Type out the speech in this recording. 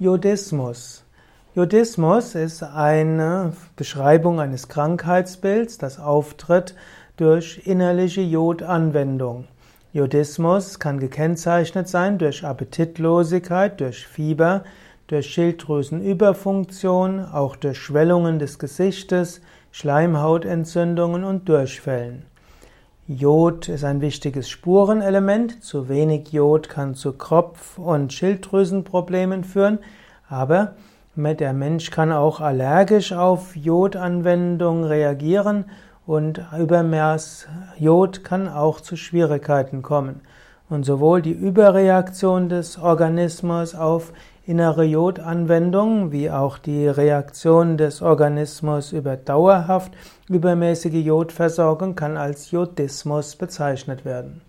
Jodismus. Jodismus ist eine Beschreibung eines Krankheitsbilds, das auftritt durch innerliche Jodanwendung. Jodismus kann gekennzeichnet sein durch Appetitlosigkeit, durch Fieber, durch Schilddrüsenüberfunktion, auch durch Schwellungen des Gesichtes, Schleimhautentzündungen und Durchfällen. Jod ist ein wichtiges Spurenelement. Zu wenig Jod kann zu Kopf- und Schilddrüsenproblemen führen, aber der Mensch kann auch allergisch auf Jodanwendung reagieren und Übermaß Jod kann auch zu Schwierigkeiten kommen. Und sowohl die Überreaktion des Organismus auf innere Jodanwendung wie auch die Reaktion des Organismus über dauerhaft übermäßige Jodversorgung kann als Jodismus bezeichnet werden